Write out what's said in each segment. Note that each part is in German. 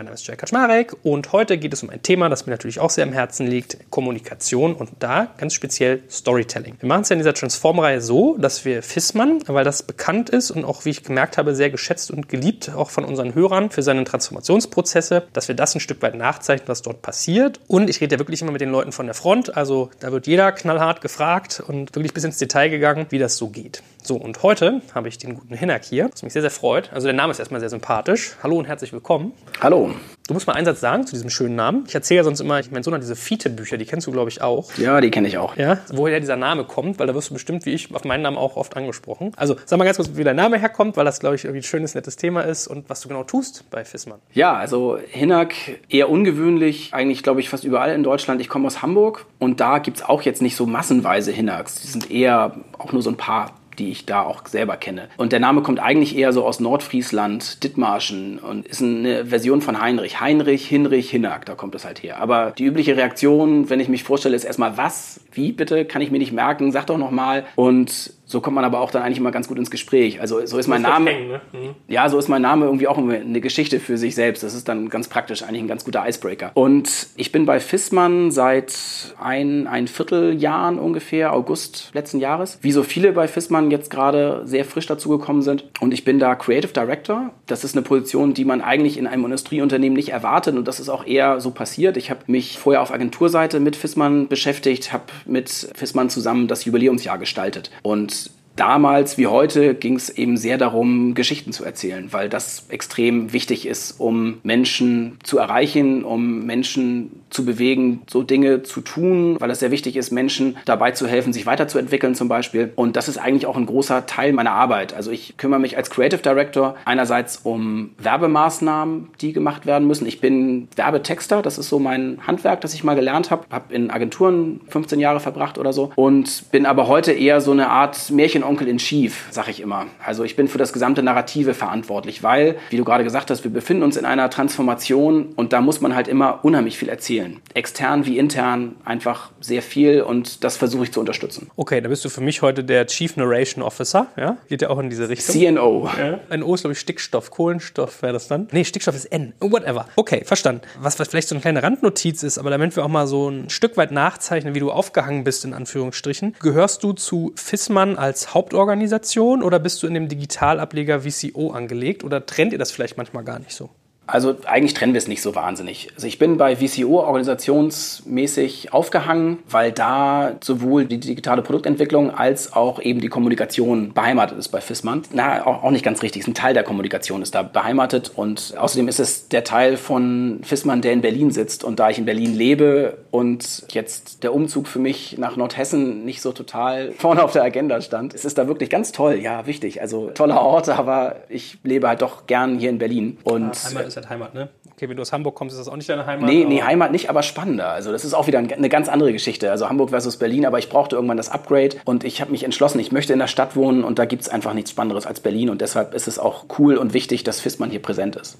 Mein Name ist Jay Kaczmarek und heute geht es um ein Thema, das mir natürlich auch sehr am Herzen liegt, Kommunikation und da ganz speziell Storytelling. Wir machen es ja in dieser Transform-Reihe so, dass wir FISMAN, weil das bekannt ist und auch, wie ich gemerkt habe, sehr geschätzt und geliebt, auch von unseren Hörern für seine Transformationsprozesse, dass wir das ein Stück weit nachzeichnen, was dort passiert. Und ich rede ja wirklich immer mit den Leuten von der Front, also da wird jeder knallhart gefragt und wirklich bis ins Detail gegangen, wie das so geht. So, und heute habe ich den guten Hinak hier, was mich sehr, sehr freut. Also der Name ist erstmal sehr sympathisch. Hallo und herzlich willkommen. Hallo. Du musst mal einen Satz sagen zu diesem schönen Namen. Ich erzähle ja sonst immer, ich mein Sohn hat diese Fiete-Bücher, die kennst du, glaube ich, auch. Ja, die kenne ich auch. Ja, woher dieser Name kommt, weil da wirst du bestimmt, wie ich, auf meinen Namen auch oft angesprochen. Also sag mal ganz kurz, wie dein Name herkommt, weil das, glaube ich, irgendwie ein schönes, nettes Thema ist und was du genau tust bei Fissmann. Ja, also Hinak eher ungewöhnlich, eigentlich, glaube ich, fast überall in Deutschland. Ich komme aus Hamburg und da gibt es auch jetzt nicht so massenweise Hinaks. Die sind eher auch nur so ein paar die ich da auch selber kenne. Und der Name kommt eigentlich eher so aus Nordfriesland, Dithmarschen und ist eine Version von Heinrich. Heinrich, Hinrich, Hinnack, da kommt es halt her. Aber die übliche Reaktion, wenn ich mich vorstelle, ist erstmal was? Wie bitte? Kann ich mir nicht merken? Sag doch nochmal. Und so kommt man aber auch dann eigentlich immer ganz gut ins Gespräch. Also so ist mein Name. Hängen, ne? mhm. Ja, so ist mein Name irgendwie auch eine Geschichte für sich selbst. Das ist dann ganz praktisch, eigentlich ein ganz guter Icebreaker. Und ich bin bei Fissmann seit ein, ein Vierteljahren ungefähr, August letzten Jahres. Wie so viele bei Fissmann jetzt gerade sehr frisch dazugekommen sind. Und ich bin da Creative Director. Das ist eine Position, die man eigentlich in einem Industrieunternehmen nicht erwartet. Und das ist auch eher so passiert. Ich habe mich vorher auf Agenturseite mit Fissmann beschäftigt, habe mit Fissmann zusammen das Jubiläumsjahr gestaltet. Und damals wie heute ging es eben sehr darum, Geschichten zu erzählen, weil das extrem wichtig ist, um Menschen zu erreichen, um Menschen zu bewegen, so Dinge zu tun, weil es sehr wichtig ist, Menschen dabei zu helfen, sich weiterzuentwickeln zum Beispiel. Und das ist eigentlich auch ein großer Teil meiner Arbeit. Also ich kümmere mich als Creative Director einerseits um Werbemaßnahmen, die gemacht werden müssen. Ich bin Werbetexter, das ist so mein Handwerk, das ich mal gelernt habe. Habe in Agenturen 15 Jahre verbracht oder so und bin aber heute eher so eine Art Märchen Onkel in Schief, sag ich immer. Also ich bin für das gesamte Narrative verantwortlich, weil, wie du gerade gesagt hast, wir befinden uns in einer Transformation und da muss man halt immer unheimlich viel erzählen. Extern wie intern einfach sehr viel und das versuche ich zu unterstützen. Okay, da bist du für mich heute der Chief Narration Officer, ja? Geht ja auch in diese Richtung. CNO. Ja. Ein O ist, glaube ich, Stickstoff. Kohlenstoff wäre das dann? Nee, Stickstoff ist N. Whatever. Okay, verstanden. Was, was vielleicht so eine kleine Randnotiz ist, aber damit wir auch mal so ein Stück weit nachzeichnen, wie du aufgehangen bist, in Anführungsstrichen, gehörst du zu Fissmann als Hauptorganisation oder bist du in dem Digitalableger VCO angelegt oder trennt ihr das vielleicht manchmal gar nicht so? Also eigentlich trennen wir es nicht so wahnsinnig. Also ich bin bei VCO organisationsmäßig aufgehangen, weil da sowohl die digitale Produktentwicklung als auch eben die Kommunikation beheimatet ist bei FISMAN. Na, auch, nicht ganz richtig. Ein Teil der Kommunikation ist da beheimatet und außerdem ist es der Teil von FISMAN, der in Berlin sitzt. Und da ich in Berlin lebe und jetzt der Umzug für mich nach Nordhessen nicht so total vorne auf der Agenda stand, ist es da wirklich ganz toll. Ja, wichtig. Also toller Ort, aber ich lebe halt doch gern hier in Berlin. Und ah, halt Heimat, ne? Okay, wenn du aus Hamburg kommst, ist das auch nicht deine Heimat? Nee, nee, Heimat nicht, aber spannender. Also das ist auch wieder eine ganz andere Geschichte. Also Hamburg versus Berlin, aber ich brauchte irgendwann das Upgrade und ich habe mich entschlossen, ich möchte in der Stadt wohnen und da gibt es einfach nichts Spannenderes als Berlin und deshalb ist es auch cool und wichtig, dass Fistmann hier präsent ist.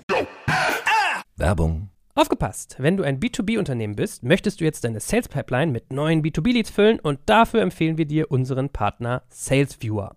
Werbung. Aufgepasst! Wenn du ein B2B-Unternehmen bist, möchtest du jetzt deine Sales Pipeline mit neuen B2B-Leads füllen und dafür empfehlen wir dir unseren Partner SalesViewer.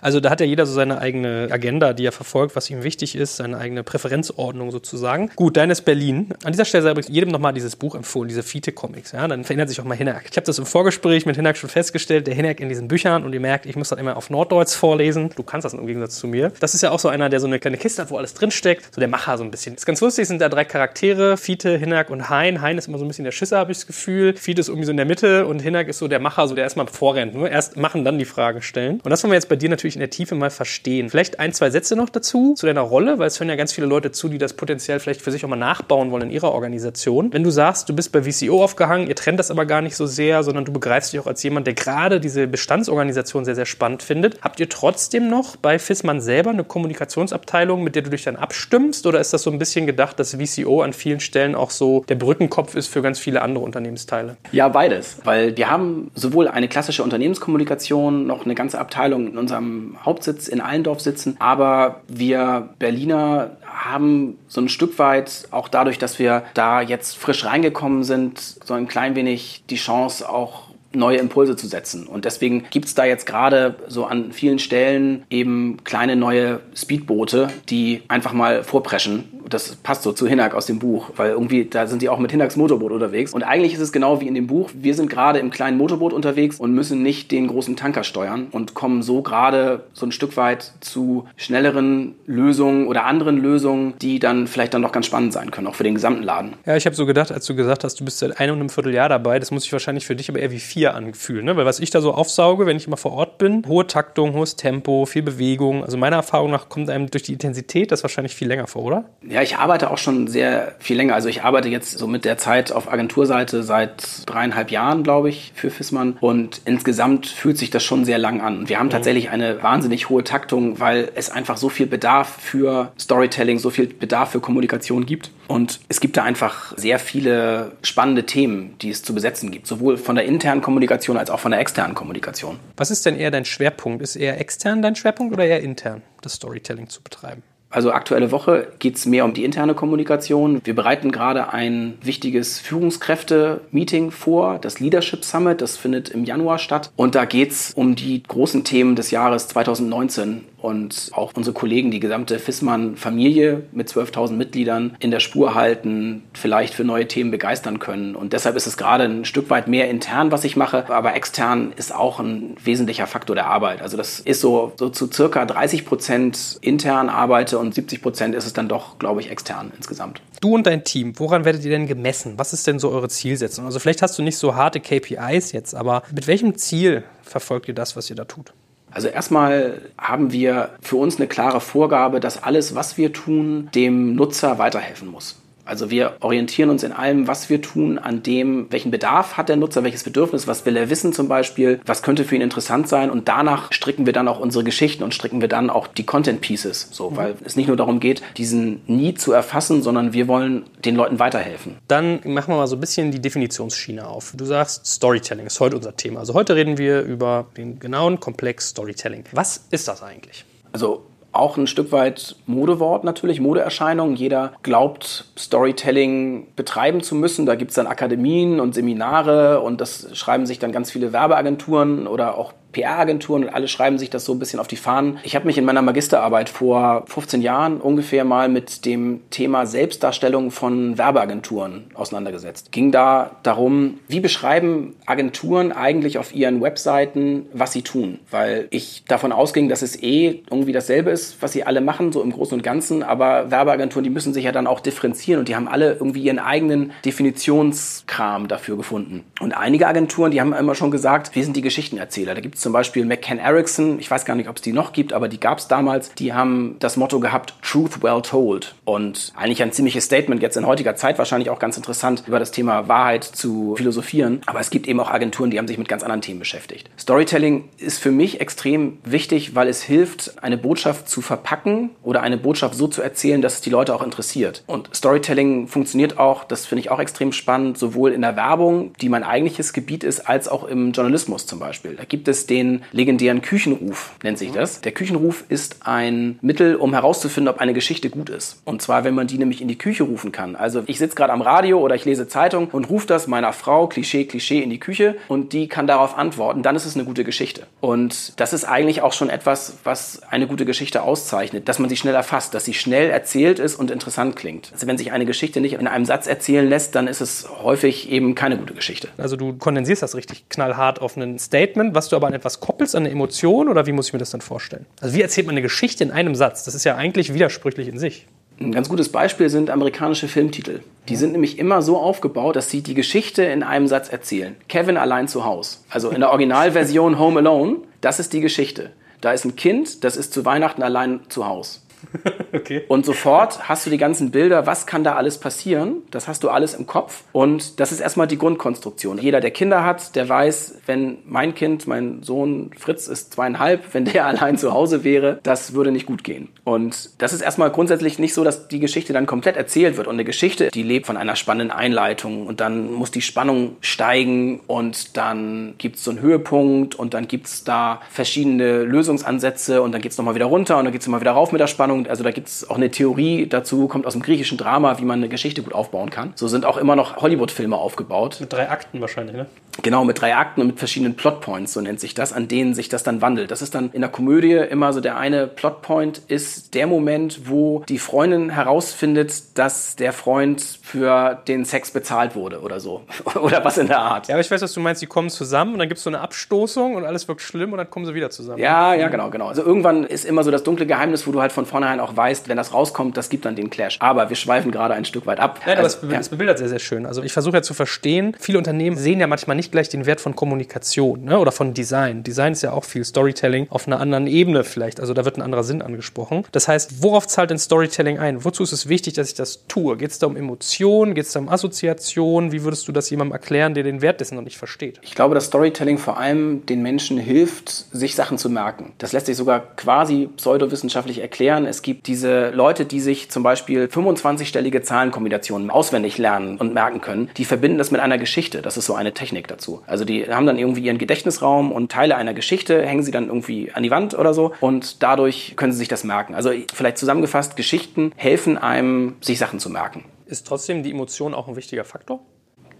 Also da hat ja jeder so seine eigene Agenda, die er verfolgt, was ihm wichtig ist, seine eigene Präferenzordnung sozusagen. Gut, dein ist Berlin. An dieser Stelle sei übrigens jedem nochmal dieses Buch empfohlen, diese Fiete-Comics. Ja? Dann verändert sich auch mal Hinak. Ich habe das im Vorgespräch mit Hinak schon festgestellt, der Hinak in diesen Büchern und ihr merkt, ich muss das immer auf Norddeutsch vorlesen. Du kannst das im Gegensatz zu mir. Das ist ja auch so einer, der so eine kleine Kiste hat, wo alles drinsteckt. So der Macher so ein bisschen. Das ist ganz lustig, sind da drei Charaktere, Fiete, Hinak und Hein. Hein ist immer so ein bisschen der Schisser, habe ich das Gefühl. Fiete ist irgendwie so in der Mitte und Hinak ist so der Macher, so der erstmal vorrennt. Nur erst machen, dann die Frage stellen. Und das wollen wir jetzt bei dir natürlich in der Tiefe mal verstehen. Vielleicht ein, zwei Sätze noch dazu, zu deiner Rolle, weil es hören ja ganz viele Leute zu, die das potenziell vielleicht für sich auch mal nachbauen wollen in ihrer Organisation. Wenn du sagst, du bist bei VCO aufgehangen, ihr trennt das aber gar nicht so sehr, sondern du begreifst dich auch als jemand, der gerade diese Bestandsorganisation sehr, sehr spannend findet. Habt ihr trotzdem noch bei FISMAN selber eine Kommunikationsabteilung, mit der du dich dann abstimmst? Oder ist das so ein bisschen gedacht, dass VCO an vielen Stellen auch so der Brückenkopf ist für ganz viele andere Unternehmensteile? Ja, beides. Weil wir haben sowohl eine klassische Unternehmenskommunikation, noch eine ganze Abteilung in unserem Hauptsitz in Allendorf sitzen, aber wir Berliner haben so ein Stück weit auch dadurch, dass wir da jetzt frisch reingekommen sind, so ein klein wenig die Chance auch neue Impulse zu setzen. Und deswegen gibt es da jetzt gerade so an vielen Stellen eben kleine neue Speedboote, die einfach mal vorpreschen das passt so zu Hinak aus dem Buch, weil irgendwie da sind die auch mit Hinaks Motorboot unterwegs. Und eigentlich ist es genau wie in dem Buch. Wir sind gerade im kleinen Motorboot unterwegs und müssen nicht den großen Tanker steuern und kommen so gerade so ein Stück weit zu schnelleren Lösungen oder anderen Lösungen, die dann vielleicht dann noch ganz spannend sein können, auch für den gesamten Laden. Ja, ich habe so gedacht, als du gesagt hast, du bist seit einem und einem Vierteljahr dabei, das muss sich wahrscheinlich für dich aber eher wie vier anfühlen, ne? weil was ich da so aufsauge, wenn ich immer vor Ort bin, hohe Taktung, hohes Tempo, viel Bewegung. Also meiner Erfahrung nach kommt einem durch die Intensität das wahrscheinlich viel länger vor, oder? Ja, ja, ich arbeite auch schon sehr viel länger. Also ich arbeite jetzt so mit der Zeit auf Agenturseite seit dreieinhalb Jahren, glaube ich, für Fissmann. Und insgesamt fühlt sich das schon sehr lang an. Wir haben mhm. tatsächlich eine wahnsinnig hohe Taktung, weil es einfach so viel Bedarf für Storytelling, so viel Bedarf für Kommunikation gibt. Und es gibt da einfach sehr viele spannende Themen, die es zu besetzen gibt. Sowohl von der internen Kommunikation als auch von der externen Kommunikation. Was ist denn eher dein Schwerpunkt? Ist eher extern dein Schwerpunkt oder eher intern, das Storytelling zu betreiben? Also aktuelle Woche geht es mehr um die interne Kommunikation. Wir bereiten gerade ein wichtiges Führungskräfte-Meeting vor, das Leadership Summit. Das findet im Januar statt. Und da geht es um die großen Themen des Jahres 2019 und auch unsere Kollegen, die gesamte Fissmann-Familie mit 12.000 Mitgliedern in der Spur halten, vielleicht für neue Themen begeistern können. Und deshalb ist es gerade ein Stück weit mehr intern, was ich mache, aber extern ist auch ein wesentlicher Faktor der Arbeit. Also das ist so, so zu circa 30 Prozent intern arbeite und 70 Prozent ist es dann doch, glaube ich, extern insgesamt. Du und dein Team, woran werdet ihr denn gemessen? Was ist denn so eure Zielsetzung? Also vielleicht hast du nicht so harte KPIs jetzt, aber mit welchem Ziel verfolgt ihr das, was ihr da tut? Also erstmal haben wir für uns eine klare Vorgabe, dass alles, was wir tun, dem Nutzer weiterhelfen muss. Also wir orientieren uns in allem, was wir tun, an dem, welchen Bedarf hat der Nutzer, welches Bedürfnis, was will er wissen zum Beispiel, was könnte für ihn interessant sein und danach stricken wir dann auch unsere Geschichten und stricken wir dann auch die Content Pieces, so, mhm. weil es nicht nur darum geht, diesen Need zu erfassen, sondern wir wollen den Leuten weiterhelfen. Dann machen wir mal so ein bisschen die Definitionsschiene auf. Du sagst, Storytelling ist heute unser Thema. Also heute reden wir über den genauen Komplex Storytelling. Was ist das eigentlich? Also auch ein Stück weit Modewort natürlich, Modeerscheinung. Jeder glaubt, Storytelling betreiben zu müssen. Da gibt es dann Akademien und Seminare und das schreiben sich dann ganz viele Werbeagenturen oder auch PR-Agenturen und alle schreiben sich das so ein bisschen auf die Fahnen. Ich habe mich in meiner Magisterarbeit vor 15 Jahren ungefähr mal mit dem Thema Selbstdarstellung von Werbeagenturen auseinandergesetzt. Ging da darum, wie beschreiben Agenturen eigentlich auf ihren Webseiten, was sie tun? Weil ich davon ausging, dass es eh irgendwie dasselbe ist, was sie alle machen, so im Großen und Ganzen. Aber Werbeagenturen, die müssen sich ja dann auch differenzieren und die haben alle irgendwie ihren eigenen Definitionskram dafür gefunden. Und einige Agenturen, die haben immer schon gesagt, wir sind die Geschichtenerzähler. Da gibt zum Beispiel McCann Erickson, ich weiß gar nicht, ob es die noch gibt, aber die gab es damals. Die haben das Motto gehabt, Truth Well Told. Und eigentlich ein ziemliches Statement, jetzt in heutiger Zeit wahrscheinlich auch ganz interessant, über das Thema Wahrheit zu philosophieren. Aber es gibt eben auch Agenturen, die haben sich mit ganz anderen Themen beschäftigt. Storytelling ist für mich extrem wichtig, weil es hilft, eine Botschaft zu verpacken oder eine Botschaft so zu erzählen, dass es die Leute auch interessiert. Und Storytelling funktioniert auch, das finde ich auch extrem spannend, sowohl in der Werbung, die mein eigentliches Gebiet ist, als auch im Journalismus zum Beispiel. Da gibt es den legendären Küchenruf, nennt sich das. Der Küchenruf ist ein Mittel, um herauszufinden, ob eine Geschichte gut ist. Und zwar, wenn man die nämlich in die Küche rufen kann. Also ich sitze gerade am Radio oder ich lese Zeitung und rufe das meiner Frau, Klischee, Klischee, in die Küche und die kann darauf antworten. Dann ist es eine gute Geschichte. Und das ist eigentlich auch schon etwas, was eine gute Geschichte auszeichnet, dass man sie schnell erfasst, dass sie schnell erzählt ist und interessant klingt. Also wenn sich eine Geschichte nicht in einem Satz erzählen lässt, dann ist es häufig eben keine gute Geschichte. Also du kondensierst das richtig knallhart auf ein Statement, was du aber an etwas koppelst, an eine Emotion oder wie muss ich mir das dann vorstellen? Also wie erzählt man eine Geschichte in einem Satz? Das ist ja eigentlich widersprüchlich in sich. Ein ganz gutes Beispiel sind amerikanische Filmtitel. Die sind nämlich immer so aufgebaut, dass sie die Geschichte in einem Satz erzählen. Kevin allein zu Hause. Also in der Originalversion Home Alone, das ist die Geschichte. Da ist ein Kind, das ist zu Weihnachten allein zu Hause. okay. Und sofort hast du die ganzen Bilder, was kann da alles passieren? Das hast du alles im Kopf. Und das ist erstmal die Grundkonstruktion. Jeder, der Kinder hat, der weiß, wenn mein Kind, mein Sohn Fritz ist zweieinhalb, wenn der allein zu Hause wäre, das würde nicht gut gehen. Und das ist erstmal grundsätzlich nicht so, dass die Geschichte dann komplett erzählt wird. Und eine Geschichte, die lebt von einer spannenden Einleitung und dann muss die Spannung steigen und dann gibt es so einen Höhepunkt und dann gibt es da verschiedene Lösungsansätze und dann geht es nochmal wieder runter und dann geht es nochmal wieder rauf mit der Spannung Spannung. Also da gibt es auch eine Theorie dazu, kommt aus dem griechischen Drama, wie man eine Geschichte gut aufbauen kann. So sind auch immer noch Hollywood-Filme aufgebaut. Mit drei Akten wahrscheinlich, ne? Genau, mit drei Akten und mit verschiedenen Plotpoints, so nennt sich das, an denen sich das dann wandelt. Das ist dann in der Komödie immer so der eine Plotpoint ist der Moment, wo die Freundin herausfindet, dass der Freund für den Sex bezahlt wurde oder so. oder was in der Art. Ja, aber ich weiß, was du meinst. Die kommen zusammen und dann gibt es so eine Abstoßung und alles wirkt schlimm und dann kommen sie wieder zusammen. Ja, ja, genau, genau. Also irgendwann ist immer so das dunkle Geheimnis, wo du halt von vornherein auch weißt, wenn das rauskommt, das gibt dann den Clash. Aber wir schweifen gerade ein Stück weit ab. Nein, also, aber es, ja. es bebildert sehr, sehr schön. Also ich versuche ja zu verstehen, viele Unternehmen sehen ja manchmal nicht gleich den Wert von Kommunikation ne? oder von Design. Design ist ja auch viel Storytelling auf einer anderen Ebene vielleicht. Also da wird ein anderer Sinn angesprochen. Das heißt, worauf zahlt denn Storytelling ein? Wozu ist es wichtig, dass ich das tue? Geht es da um Emotionen? Geht es da um Assoziationen? Wie würdest du das jemandem erklären, der den Wert dessen noch nicht versteht? Ich glaube, dass Storytelling vor allem den Menschen hilft, sich Sachen zu merken. Das lässt sich sogar quasi pseudowissenschaftlich erklären. Es gibt diese Leute, die sich zum Beispiel 25-stellige Zahlenkombinationen auswendig lernen und merken können. Die verbinden das mit einer Geschichte. Das ist so eine Technik dazu. Also die haben dann irgendwie ihren Gedächtnisraum und Teile einer Geschichte hängen sie dann irgendwie an die Wand oder so und dadurch können sie sich das merken. Also vielleicht zusammengefasst, Geschichten helfen einem, sich Sachen zu merken. Ist trotzdem die Emotion auch ein wichtiger Faktor?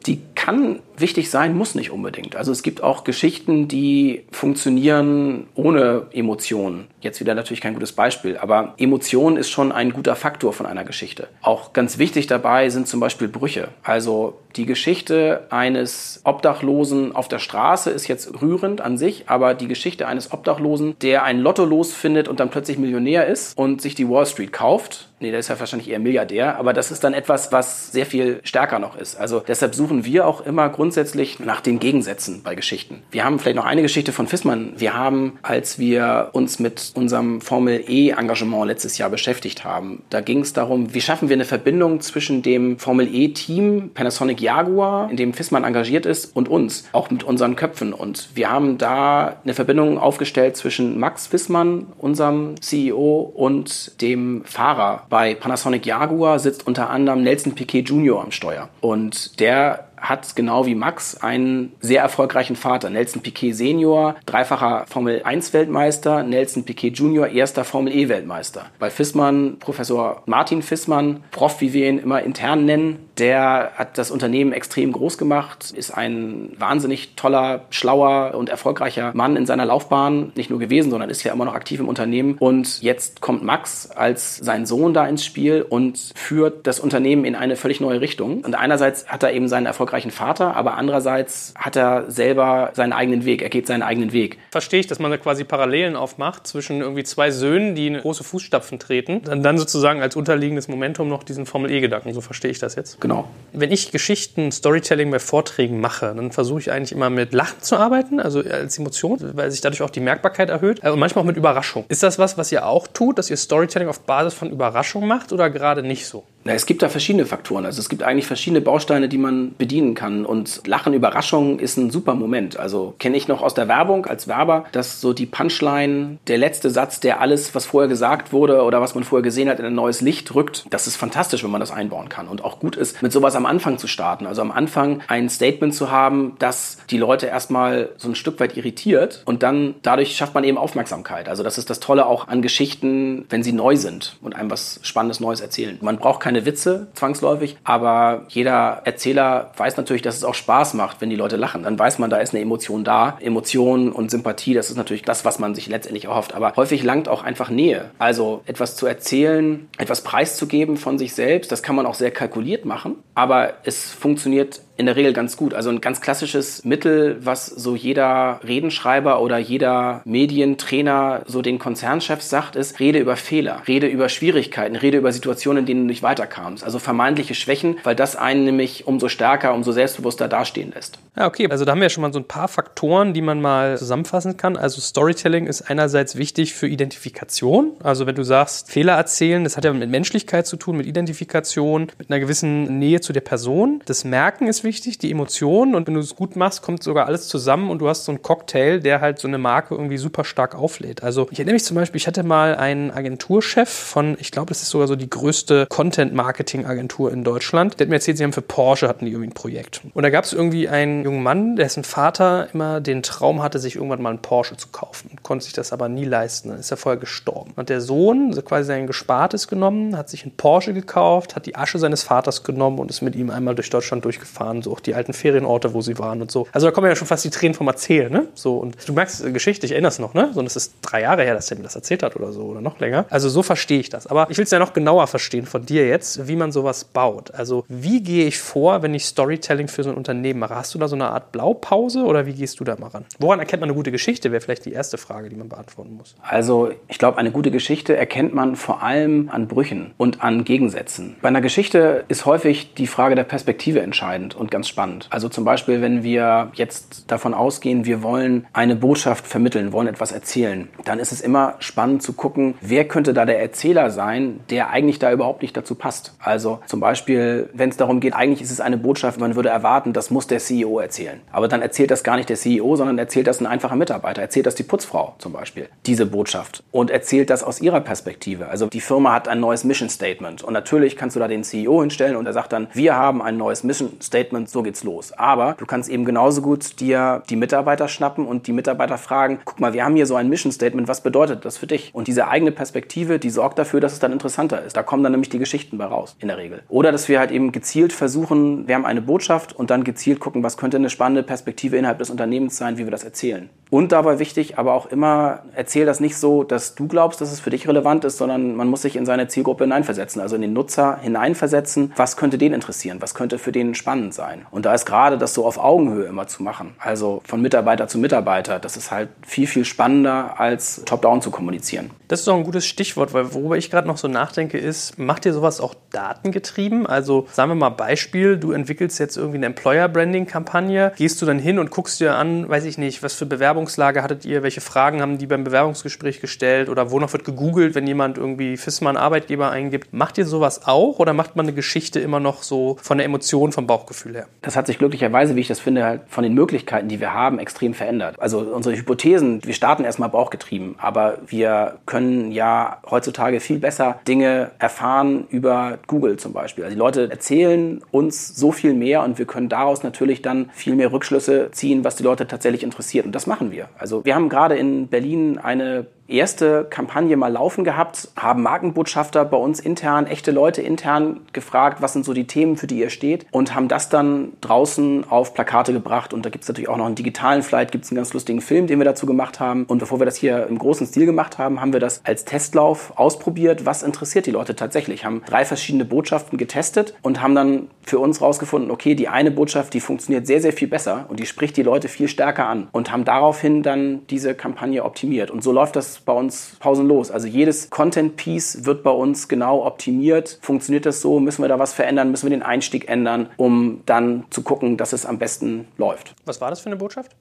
Die kann wichtig sein, muss nicht unbedingt. Also es gibt auch Geschichten, die funktionieren ohne Emotionen. Jetzt wieder natürlich kein gutes Beispiel, aber Emotion ist schon ein guter Faktor von einer Geschichte. Auch ganz wichtig dabei sind zum Beispiel Brüche. Also die Geschichte eines Obdachlosen auf der Straße ist jetzt rührend an sich, aber die Geschichte eines Obdachlosen, der ein Lotto losfindet und dann plötzlich Millionär ist und sich die Wall Street kauft, nee, der ist ja wahrscheinlich eher Milliardär, aber das ist dann etwas, was sehr viel stärker noch ist. Also deshalb suchen wir auch immer grundsätzlich nach den Gegensätzen bei Geschichten. Wir haben vielleicht noch eine Geschichte von Fissmann. Wir haben, als wir uns mit unserem Formel E Engagement letztes Jahr beschäftigt haben, da ging es darum, wie schaffen wir eine Verbindung zwischen dem Formel E Team Panasonic Jaguar, in dem Fissmann engagiert ist, und uns, auch mit unseren Köpfen. Und wir haben da eine Verbindung aufgestellt zwischen Max Fissmann, unserem CEO, und dem Fahrer bei Panasonic Jaguar sitzt unter anderem Nelson Piquet Jr. am Steuer. Und der hat genau wie Max einen sehr erfolgreichen Vater. Nelson Piquet Senior, dreifacher Formel 1 Weltmeister, Nelson Piquet Junior, erster Formel E Weltmeister. Bei Fissmann, Professor Martin Fissmann, Prof, wie wir ihn immer intern nennen, der hat das Unternehmen extrem groß gemacht, ist ein wahnsinnig toller, schlauer und erfolgreicher Mann in seiner Laufbahn, nicht nur gewesen, sondern ist ja immer noch aktiv im Unternehmen. Und jetzt kommt Max als sein Sohn da ins Spiel und führt das Unternehmen in eine völlig neue Richtung. Und einerseits hat er eben seinen Erfolg erfolgreichen Vater, aber andererseits hat er selber seinen eigenen Weg, er geht seinen eigenen Weg. Verstehe ich, dass man da quasi Parallelen aufmacht zwischen irgendwie zwei Söhnen, die in große Fußstapfen treten, dann, dann sozusagen als unterliegendes Momentum noch diesen Formel-E-Gedanken, so verstehe ich das jetzt. Genau. Wenn ich Geschichten, Storytelling bei Vorträgen mache, dann versuche ich eigentlich immer mit Lachen zu arbeiten, also als Emotion, weil sich dadurch auch die Merkbarkeit erhöht und manchmal auch mit Überraschung. Ist das was, was ihr auch tut, dass ihr Storytelling auf Basis von Überraschung macht oder gerade nicht so? Na, es gibt da verschiedene Faktoren. Also es gibt eigentlich verschiedene Bausteine, die man bedienen kann. Und Lachen, Überraschung ist ein super Moment. Also kenne ich noch aus der Werbung als Werber, dass so die Punchline, der letzte Satz, der alles, was vorher gesagt wurde oder was man vorher gesehen hat, in ein neues Licht rückt. Das ist fantastisch, wenn man das einbauen kann. Und auch gut ist, mit sowas am Anfang zu starten. Also am Anfang ein Statement zu haben, das die Leute erstmal so ein Stück weit irritiert. Und dann dadurch schafft man eben Aufmerksamkeit. Also das ist das Tolle auch an Geschichten, wenn sie neu sind und einem was Spannendes Neues erzählen. Man braucht keine Witze zwangsläufig, aber jeder Erzähler weiß natürlich, dass es auch Spaß macht, wenn die Leute lachen. Dann weiß man, da ist eine Emotion da. Emotion und Sympathie, das ist natürlich das, was man sich letztendlich erhofft. Aber häufig langt auch einfach Nähe. Also etwas zu erzählen, etwas preiszugeben von sich selbst, das kann man auch sehr kalkuliert machen, aber es funktioniert in der Regel ganz gut. Also ein ganz klassisches Mittel, was so jeder Redenschreiber oder jeder Medientrainer so den Konzernchefs sagt, ist, rede über Fehler, rede über Schwierigkeiten, rede über Situationen, in denen du nicht weiterkamst. Also vermeintliche Schwächen, weil das einen nämlich umso stärker, umso selbstbewusster dastehen lässt. Ja, okay. Also da haben wir ja schon mal so ein paar Faktoren, die man mal zusammenfassen kann. Also Storytelling ist einerseits wichtig für Identifikation. Also wenn du sagst, Fehler erzählen, das hat ja mit Menschlichkeit zu tun, mit Identifikation, mit einer gewissen Nähe zu der Person. Das Merken ist wichtig wichtig, die Emotionen. Und wenn du es gut machst, kommt sogar alles zusammen und du hast so einen Cocktail, der halt so eine Marke irgendwie super stark auflädt. Also ich erinnere mich zum Beispiel, ich hatte mal einen Agenturchef von, ich glaube, das ist sogar so die größte Content-Marketing-Agentur in Deutschland. Der hat mir erzählt, sie haben für Porsche hatten die irgendwie ein Projekt. Und da gab es irgendwie einen jungen Mann, dessen Vater immer den Traum hatte, sich irgendwann mal einen Porsche zu kaufen. Konnte sich das aber nie leisten. Dann ist er vorher gestorben. Und der Sohn, also quasi sein Gespartes genommen, hat sich einen Porsche gekauft, hat die Asche seines Vaters genommen und ist mit ihm einmal durch Deutschland durchgefahren so auch die alten Ferienorte, wo sie waren und so. Also da kommen ja schon fast die Tränen vom Erzählen, ne? So, und du merkst äh, Geschichte, ich erinnere es noch, ne? So, und es ist drei Jahre her, dass er mir das erzählt hat oder so, oder noch länger. Also so verstehe ich das. Aber ich will es ja noch genauer verstehen von dir jetzt, wie man sowas baut. Also wie gehe ich vor, wenn ich Storytelling für so ein Unternehmen mache? Hast du da so eine Art Blaupause oder wie gehst du da mal ran? Woran erkennt man eine gute Geschichte, wäre vielleicht die erste Frage, die man beantworten muss. Also ich glaube, eine gute Geschichte erkennt man vor allem an Brüchen und an Gegensätzen. Bei einer Geschichte ist häufig die Frage der Perspektive entscheidend und ganz spannend. Also zum Beispiel, wenn wir jetzt davon ausgehen, wir wollen eine Botschaft vermitteln, wollen etwas erzählen, dann ist es immer spannend zu gucken, wer könnte da der Erzähler sein, der eigentlich da überhaupt nicht dazu passt. Also zum Beispiel, wenn es darum geht, eigentlich ist es eine Botschaft, man würde erwarten, das muss der CEO erzählen. Aber dann erzählt das gar nicht der CEO, sondern erzählt das ein einfacher Mitarbeiter, erzählt das die Putzfrau zum Beispiel, diese Botschaft und erzählt das aus ihrer Perspektive. Also die Firma hat ein neues Mission Statement und natürlich kannst du da den CEO hinstellen und er sagt dann, wir haben ein neues Mission Statement, so geht's los. Aber du kannst eben genauso gut dir die Mitarbeiter schnappen und die Mitarbeiter fragen, guck mal, wir haben hier so ein Mission Statement, was bedeutet das für dich? Und diese eigene Perspektive, die sorgt dafür, dass es dann interessanter ist. Da kommen dann nämlich die Geschichten bei raus, in der Regel. Oder dass wir halt eben gezielt versuchen, wir haben eine Botschaft und dann gezielt gucken, was könnte eine spannende Perspektive innerhalb des Unternehmens sein, wie wir das erzählen. Und dabei wichtig, aber auch immer, erzähl das nicht so, dass du glaubst, dass es für dich relevant ist, sondern man muss sich in seine Zielgruppe hineinversetzen, also in den Nutzer hineinversetzen. Was könnte den interessieren? Was könnte für den spannend sein? Und da ist gerade das so auf Augenhöhe immer zu machen, also von Mitarbeiter zu Mitarbeiter, das ist halt viel, viel spannender als top-down zu kommunizieren. Das ist doch ein gutes Stichwort, weil worüber ich gerade noch so nachdenke, ist, macht ihr sowas auch datengetrieben? Also sagen wir mal Beispiel, du entwickelst jetzt irgendwie eine Employer-Branding-Kampagne, gehst du dann hin und guckst dir an, weiß ich nicht, was für Bewerbungslage hattet ihr, welche Fragen haben die beim Bewerbungsgespräch gestellt oder wo noch wird gegoogelt, wenn jemand irgendwie FISMAN Arbeitgeber eingibt. Macht ihr sowas auch oder macht man eine Geschichte immer noch so von der Emotion, vom Bauchgefühl her? Das hat sich glücklicherweise, wie ich das finde, halt von den Möglichkeiten, die wir haben, extrem verändert. Also unsere Hypothesen, wir starten erstmal bauchgetrieben, aber wir können ja heutzutage viel besser Dinge erfahren über Google zum Beispiel. Also die Leute erzählen uns so viel mehr und wir können daraus natürlich dann viel mehr Rückschlüsse ziehen, was die Leute tatsächlich interessiert. Und das machen wir. Also wir haben gerade in Berlin eine erste Kampagne mal laufen gehabt, haben Markenbotschafter bei uns intern, echte Leute intern gefragt, was sind so die Themen, für die ihr steht und haben das dann draußen auf Plakate gebracht. Und da gibt es natürlich auch noch einen digitalen Flight, gibt es einen ganz lustigen Film, den wir dazu gemacht haben. Und bevor wir das hier im großen Stil gemacht haben, haben wir das als Testlauf ausprobiert, was interessiert die Leute tatsächlich, haben drei verschiedene Botschaften getestet und haben dann für uns rausgefunden, okay, die eine Botschaft, die funktioniert sehr, sehr viel besser und die spricht die Leute viel stärker an und haben daraufhin dann diese Kampagne optimiert. Und so läuft das bei uns pausenlos. Also jedes Content-Piece wird bei uns genau optimiert. Funktioniert das so? Müssen wir da was verändern? Müssen wir den Einstieg ändern, um dann zu gucken, dass es am besten läuft? Was war das für eine Botschaft?